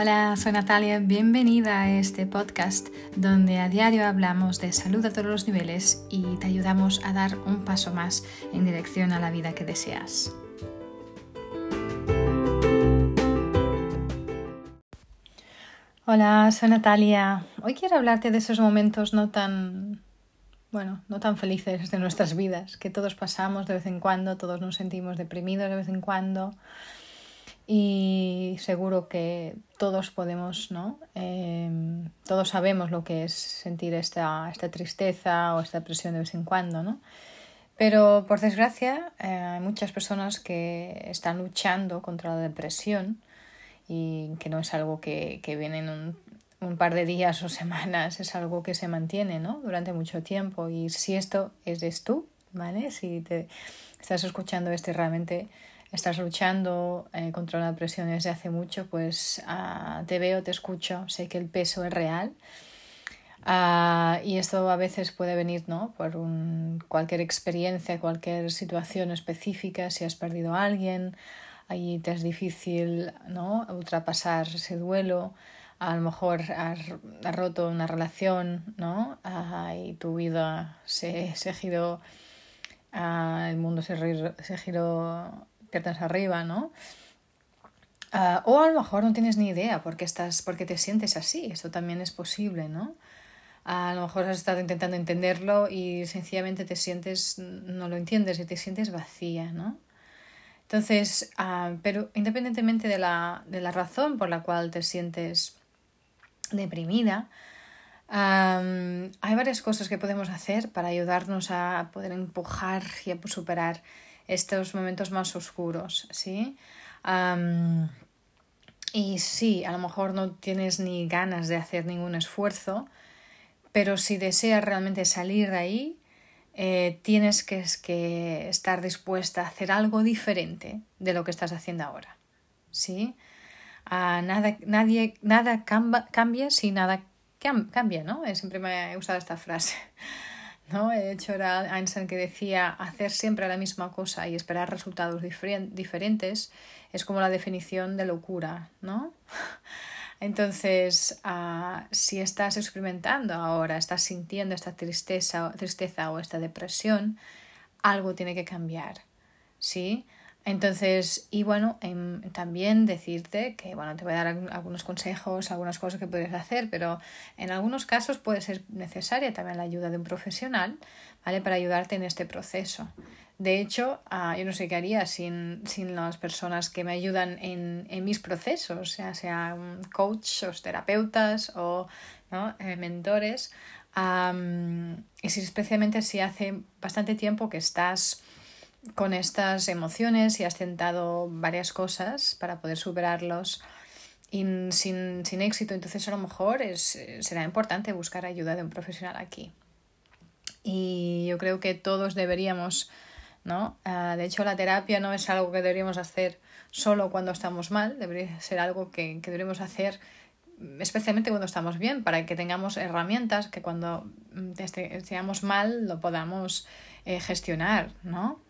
Hola, soy Natalia, bienvenida a este podcast donde a diario hablamos de salud a todos los niveles y te ayudamos a dar un paso más en dirección a la vida que deseas. Hola, soy Natalia. Hoy quiero hablarte de esos momentos no tan, bueno, no tan felices de nuestras vidas, que todos pasamos de vez en cuando, todos nos sentimos deprimidos de vez en cuando y seguro que todos podemos, ¿no? Em, todos sabemos lo que es sentir esta, esta tristeza o esta presión de vez en cuando, ¿no? Pero por desgracia eh, hay muchas personas que están luchando contra la depresión y que no es algo que, que viene en un, un, par de días o semanas, es algo que se mantiene ¿no? durante mucho tiempo. Y si esto eres tú, ¿vale? Si te estás escuchando este realmente estás luchando eh, contra la depresión desde hace mucho, pues ah, te veo, te escucho, sé que el peso es real. Ah, y esto a veces puede venir ¿no? por un, cualquier experiencia, cualquier situación específica, si has perdido a alguien, ahí te es difícil ¿no? ultrapasar ese duelo, a lo mejor has, roto una relación ¿no? Ah, y tu vida se, se giró, el mundo se, se giró piernas arriba, ¿no? Ah, o a lo mejor no tienes ni idea porque estás, porque te sientes así. Esto también es posible, ¿no? A lo mejor has estado intentando entenderlo y sencillamente te sientes, no lo entiendes y te sientes vacía, ¿no? Entonces, ah, pero independientemente de la, de la, razón por la cual te sientes deprimida, hay varias cosas que podemos hacer para ayudarnos a poder empujar y a superar estos momentos más oscuros, ¿sí? y sí, a lo mejor no tienes ni ganas de hacer ningún esfuerzo, pero si deseas realmente salir de ahí, eh, tienes que, que, estar dispuesta a hacer algo diferente de lo que estás haciendo ahora. ¿Sí? nada, nadie, nada cambia si nada cambia, ¿no? Siempre me he usado esta frase. ¿No? De hecho, era Einstein que decía hacer siempre la misma cosa y esperar resultados diferentes es como la definición de locura, ¿no? Entonces, uh, si estás experimentando ahora, estás sintiendo esta tristeza, tristeza o esta depresión, algo tiene que cambiar, ¿sí? Entonces, y bueno, em, también decirte que, bueno, te voy a dar algunos consejos, algunas cosas que puedes hacer, pero en algunos casos puede ser necesaria también la ayuda de un profesional, ¿vale? Para ayudarte en este proceso. De hecho, ah, yo no sé qué haría sin, sin las personas que me ayudan en, en mis procesos, ya sean coaches, terapeutas o ¿no? Eh, mentores. y si, especialmente si hace bastante tiempo que estás con estas emociones y has tentado varias cosas para poder superarlos y sin, sin éxito, entonces a lo mejor es, será importante buscar ayuda de un profesional aquí. Y yo creo que todos deberíamos, ¿no? Ah, de hecho, la terapia no es algo que deberíamos hacer solo cuando estamos mal, debería ser algo que, que deberíamos hacer especialmente cuando estamos bien, para que tengamos herramientas que cuando mm, estemos mal lo podamos eh, gestionar, ¿no?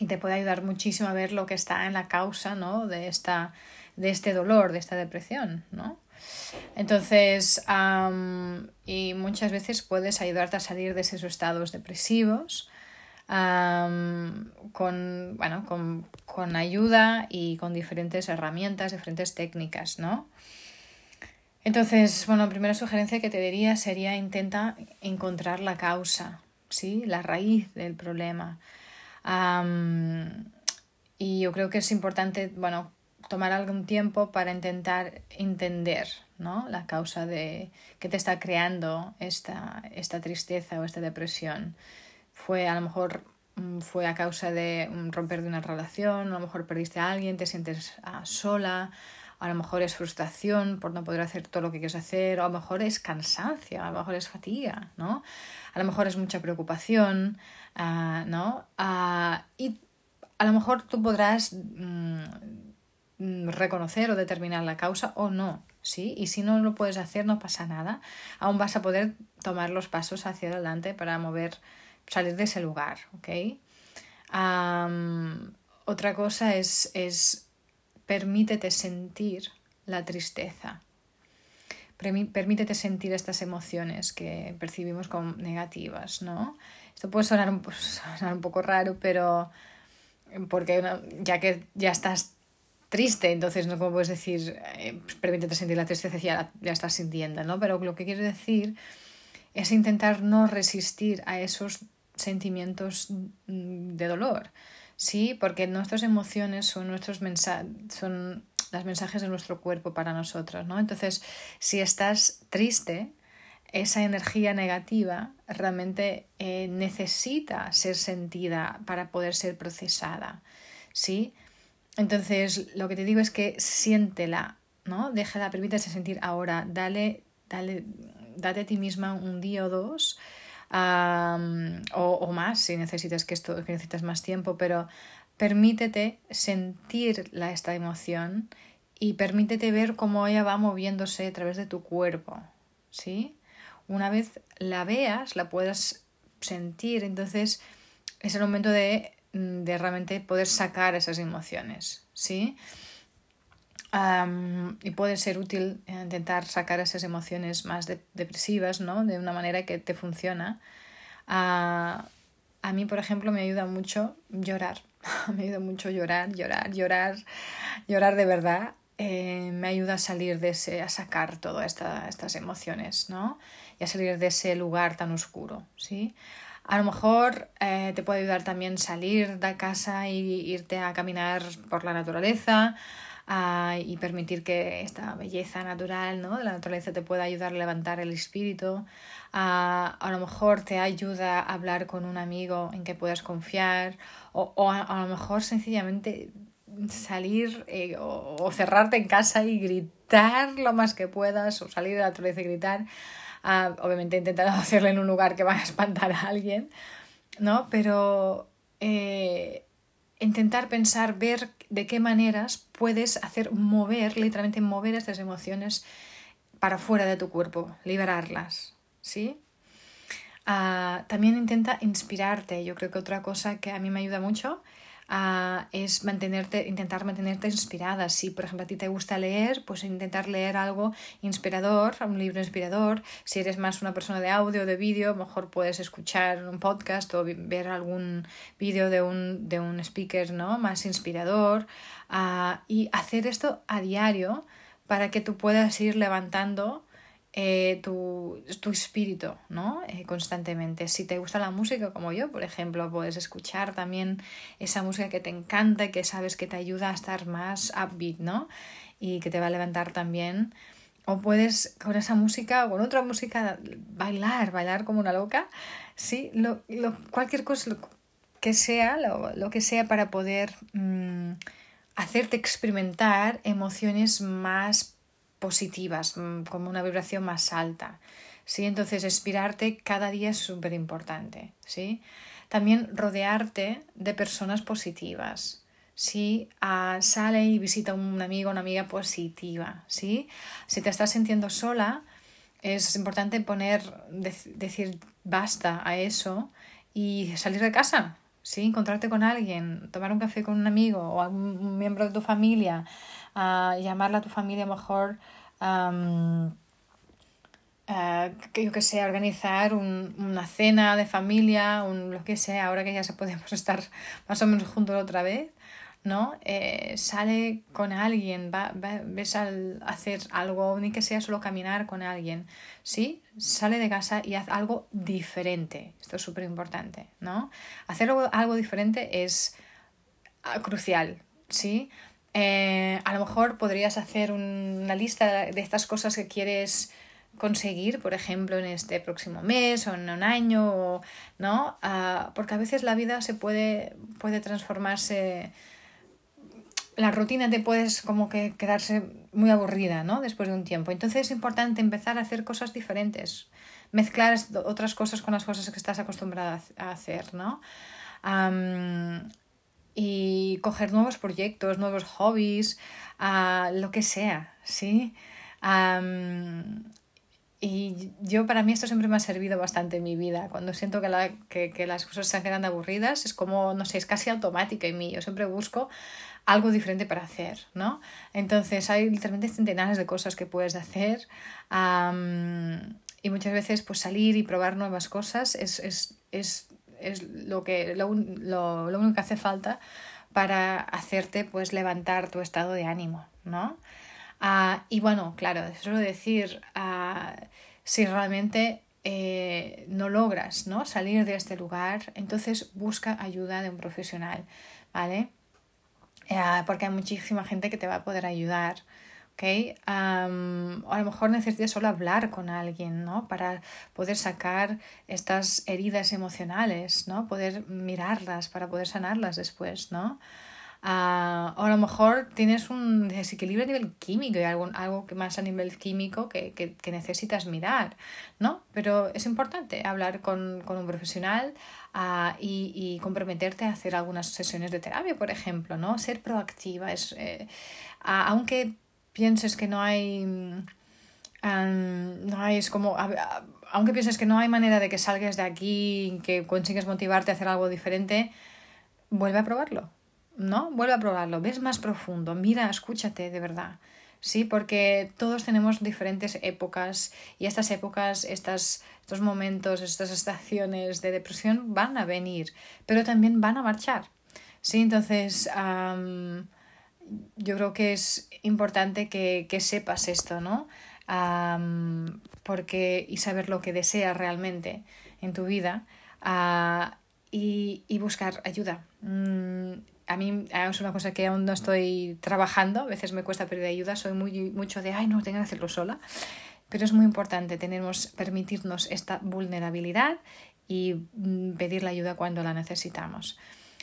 Y te puede ayudar muchísimo a ver lo que está en la causa ¿no? de, esta, de este dolor, de esta depresión. ¿no? Entonces, y muchas veces puedes ayudarte a salir de esos estados depresivos con, bueno, con, con, ayuda y con diferentes herramientas, diferentes técnicas, ¿no? Entonces, bueno, primera sugerencia que te diría sería intenta encontrar la causa, ¿sí? La raíz del problema y yo creo que es importante, bueno, tomar algún tiempo para intentar entender ¿no? la causa de que te está creando esta, esta tristeza o esta depresión. Fue a lo mejor mm, fue a causa de romper de una relación, a lo mejor perdiste a alguien, te sientes ah, sola, a lo mejor es frustración por no poder hacer todo lo que quieres hacer, o a lo mejor es cansancio, a lo mejor es fatiga, ¿no? A lo mejor es mucha preocupación, Ah, ¿no? Ah, y a lo mejor tú podrás mm, reconocer o determinar la causa o no, ¿sí? Y si no lo puedes hacer, no pasa nada. Aún vas a poder tomar los pasos hacia adelante para mover, salir de ese lugar, ¿ok? otra cosa es, es permítete sentir la tristeza. Permítete sentir estas emociones que percibimos como negativas, ¿no? Esto puede sonar un, poco raro, pero porque ya que ya estás triste, entonces no como puedes decir, eh, pues permítete sentir la tristeza ya, ya estás sintiendo, ¿no? Pero lo que quiero decir es intentar no resistir a esos sentimientos de dolor, ¿sí? Porque nuestras emociones son nuestros mensajes, son los mensajes de nuestro cuerpo para nosotros, ¿no? Entonces, si estás triste, esa energía negativa realmente eh, necesita ser sentida para poder ser procesada, ¿sí? Entonces, lo que te digo es que siéntela, ¿no? Déjala, permítese sentir ahora, dale, dale, date a ti misma un día o dos, o, más si necesitas que esto, que necesitas más tiempo, pero permítete sentir la, esta emoción y permítete ver cómo ella va moviéndose a través de tu cuerpo, ¿sí? Una vez la veas, la puedas sentir, entonces es el momento de, de realmente poder sacar esas emociones, ¿sí? Y puede ser útil intentar sacar esas emociones más depresivas, ¿no? De una manera que te funciona. a mí, por ejemplo, me ayuda mucho llorar. me ayuda mucho llorar, llorar, llorar, llorar de verdad. Eh, me ayuda a salir de ese, a sacar todas esta, estas emociones, ¿no? Y a salir de ese lugar tan oscuro, ¿sí? A lo mejor eh, te puede ayudar también salir de casa y irte a caminar por la naturaleza, y permitir que esta belleza natural ¿no? la naturaleza te pueda ayudar a levantar el espíritu. a lo mejor te ayuda a hablar con un amigo en que puedas confiar o, o a, lo mejor sencillamente salir eh, o, cerrarte en casa y gritar lo más que puedas o salir de la naturaleza y gritar. obviamente intentando hacerlo en un lugar que vaya a espantar a alguien, ¿no? Pero eh, intentar pensar, ver de qué maneras puedes hacer mover, literalmente mover estas emociones para fuera de tu cuerpo, liberarlas, ¿sí? Ah, también intenta inspirarte. Yo creo que otra cosa que a mí me ayuda mucho es mantenerte, intentar mantenerte inspirada. Si, por ejemplo, a ti te gusta leer, pues intentar leer algo inspirador, un libro inspirador. Si eres más una persona de audio o de vídeo, mejor puedes escuchar un podcast o ver algún vídeo de un, de un speaker ¿no? más inspirador. y hacer esto a diario para que tú puedas ir levantando eh, tu, tu, espíritu, ¿no? Eh, constantemente. Si te gusta la música, como yo, por ejemplo, puedes escuchar también esa música que te encanta y que sabes que te ayuda a estar más upbeat, ¿no? Y que te va a levantar también. O puedes con esa música o con otra música bailar, bailar como una loca, ¿sí? Lo, lo, cualquier cosa que sea, lo, lo, que sea para poder mm, hacerte experimentar emociones más positivas, mm, como una vibración más alta. ¿sí? Entonces, inspirarte cada día es súper importante. ¿sí? También rodearte de personas positivas. ¿sí? Ah, sale y visita a un amigo, una amiga positiva. ¿sí? Si te estás sintiendo sola, es importante poner, decir basta a eso y salir de casa. ¿sí? Encontrarte con alguien, tomar un café con un amigo o algún miembro de tu familia, a llamarla a tu familia mejor, que yo que sé, organizar un, una cena de familia, un, lo que sea, ahora que ya se podemos estar más o menos juntos otra vez, ¿no? Eh, sale con alguien, va, ves al hacer algo, ni que sea solo caminar con alguien, ¿sí? Sale de casa y haz algo diferente. Esto es súper importante, ¿no? Hacer algo, algo diferente es ah, crucial, ¿sí? Eh, a lo mejor podrías hacer una lista de estas cosas que quieres conseguir, por ejemplo, en este próximo mes o en un año, ¿no? Ah, porque a veces la vida se puede, puede transformarse, la rutina te puedes como que quedarse muy aburrida, ¿no? Después de un tiempo. Entonces es importante empezar a hacer cosas diferentes, mezclar otras cosas con las cosas que estás acostumbrada a hacer, ¿no? Y coger nuevos proyectos, nuevos hobbies, lo que sea, ¿sí? y yo para mí esto siempre me ha servido bastante en mi vida. Cuando siento que, la, que, que las cosas están quedando aburridas, es como, no sé, es casi automático en mí. Yo siempre busco algo diferente para hacer, ¿no? Entonces hay literalmente centenares de cosas que puedes hacer y muchas veces pues salir y probar nuevas cosas es, es, es, es lo, que, lo, lo, lo, único que hace falta para hacerte pues levantar tu estado de ánimo, ¿no? Uh, y bueno, claro, solo decir, uh, si realmente eh, no logras ¿no? salir de este lugar, entonces busca ayuda de un profesional, ¿vale? Uh, porque hay muchísima gente que te va a poder ayudar. ¿Ok? Um, o a lo mejor necesitas solo hablar con alguien, ¿no? Para poder sacar estas heridas emocionales, ¿no? Poder mirarlas, para poder sanarlas después, ¿no? Uh, o a lo mejor tienes un desequilibrio a nivel químico y algo, algo que más a nivel químico que, que, que, necesitas mirar, ¿no? Pero es importante hablar con, con un profesional uh, y, y, comprometerte a hacer algunas sesiones de terapia, por ejemplo, ¿no? Ser proactiva. Es, eh, uh, aunque pienses que no hay... Um, no hay, es como, aunque pienses que no hay manera de que salgas de aquí, que consigues motivarte a hacer algo diferente, vuelve a probarlo ¿no? Vuelve a probarlo, ves más profundo, mira, escúchate de verdad. Sí, porque todos tenemos diferentes épocas y estas épocas, estas, estos momentos, estas estaciones de depresión van a venir, pero también van a marchar. Sí, entonces yo creo que es importante que, que sepas esto, ¿no? Porque, y saber lo que deseas realmente en tu vida uh, y, y, buscar ayuda. Mm, a mí es una cosa que aún no estoy trabajando, a veces me cuesta pedir ayuda, soy muy mucho de, ay, no, tengo que hacerlo sola, pero es muy importante tenemos, permitirnos esta vulnerabilidad y mm, pedir la ayuda cuando la necesitamos.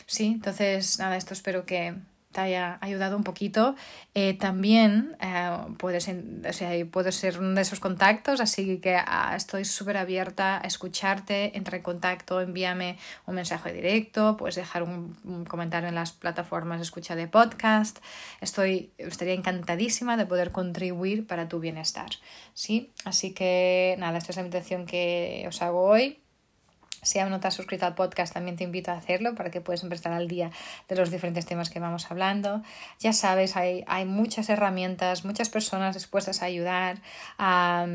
Sí, entonces, nada, esto espero que, te haya ayudado un poquito. Eh, también eh, puedes, o sea, puedo ser uno de esos contactos, así que ah, estoy súper abierta a escucharte, entra en contacto, envíame un mensaje directo, puedes dejar un, un, comentario en las plataformas de escucha de podcast. Estoy, estaría encantadísima de poder contribuir para tu bienestar. ¿sí? Así que nada, esta es la invitación que os hago hoy. Si aún no te has suscrito al podcast, también te invito a hacerlo para que puedas estar al día de los diferentes temas que vamos hablando. Ya sabes, hay, hay muchas herramientas, muchas personas dispuestas a ayudar. a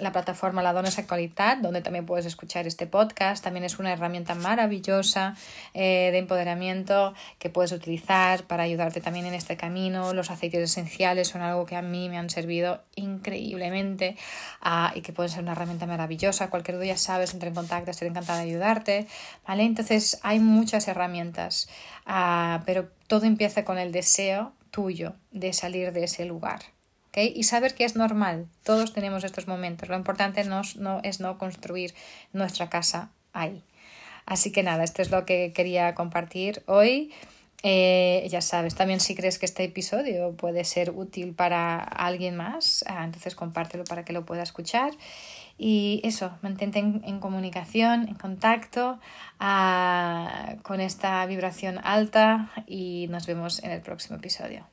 la plataforma La Dones Actualidad, donde también puedes escuchar este podcast, también es una herramienta maravillosa eh, de empoderamiento que puedes utilizar para ayudarte también en este camino. Los aceites esenciales son algo que a mí me han servido increíblemente uh, y que pueden ser una herramienta maravillosa. Cualquier duda ya sabes, entre en contacto, estoy encantada ayudarte, ¿vale? Entonces hay muchas herramientas, uh, pero todo empieza con el deseo tuyo de salir de ese lugar. ¿Okay? Y saber que es normal, todos tenemos estos momentos. Lo importante no, no, es no construir nuestra casa ahí. Así que nada, esto es lo que quería compartir hoy. Eh, ya sabes, también si crees que este episodio puede ser útil para alguien más, ah, entonces compártelo para que lo pueda escuchar. Y eso, mantente en, comunicación, en contacto uh, con esta vibración alta y nos vemos en el próximo episodio.